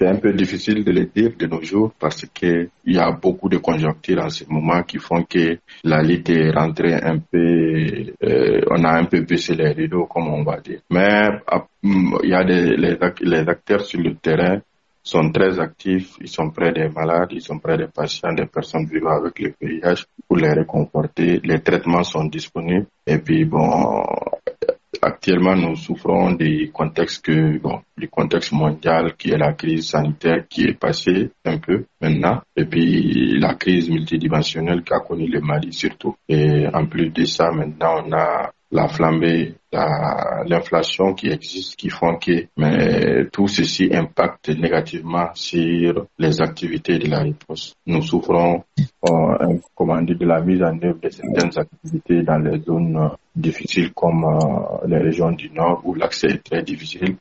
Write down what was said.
C'est un peu difficile de le dire de nos jours parce que il y a beaucoup de conjonctures en ce moment qui font que la lutte est rentrée un peu, euh, on a un peu baissé les rideaux comme on va dire. Mais il y a les acteurs sur le terrain sont très actifs, ils sont près des malades, ils sont près des patients, des personnes vivant avec le VIH pour les réconforter. Les traitements sont disponibles et puis bon, actuellement nous souffrons du contexte que bon, du contexte mondial qui est la crise sanitaire qui est passée un peu maintenant et puis la crise multidimensionnelle qui a connu le Mali surtout. Et en plus de ça, maintenant on a la flambée, l'inflation qui existe, qui font que mais tout ceci impacte négativement sur les activités de la réponse. Nous souffrons, euh, de la mise en œuvre de certaines activités dans les zones difficiles comme euh, les du Nord où l'accès est très difficile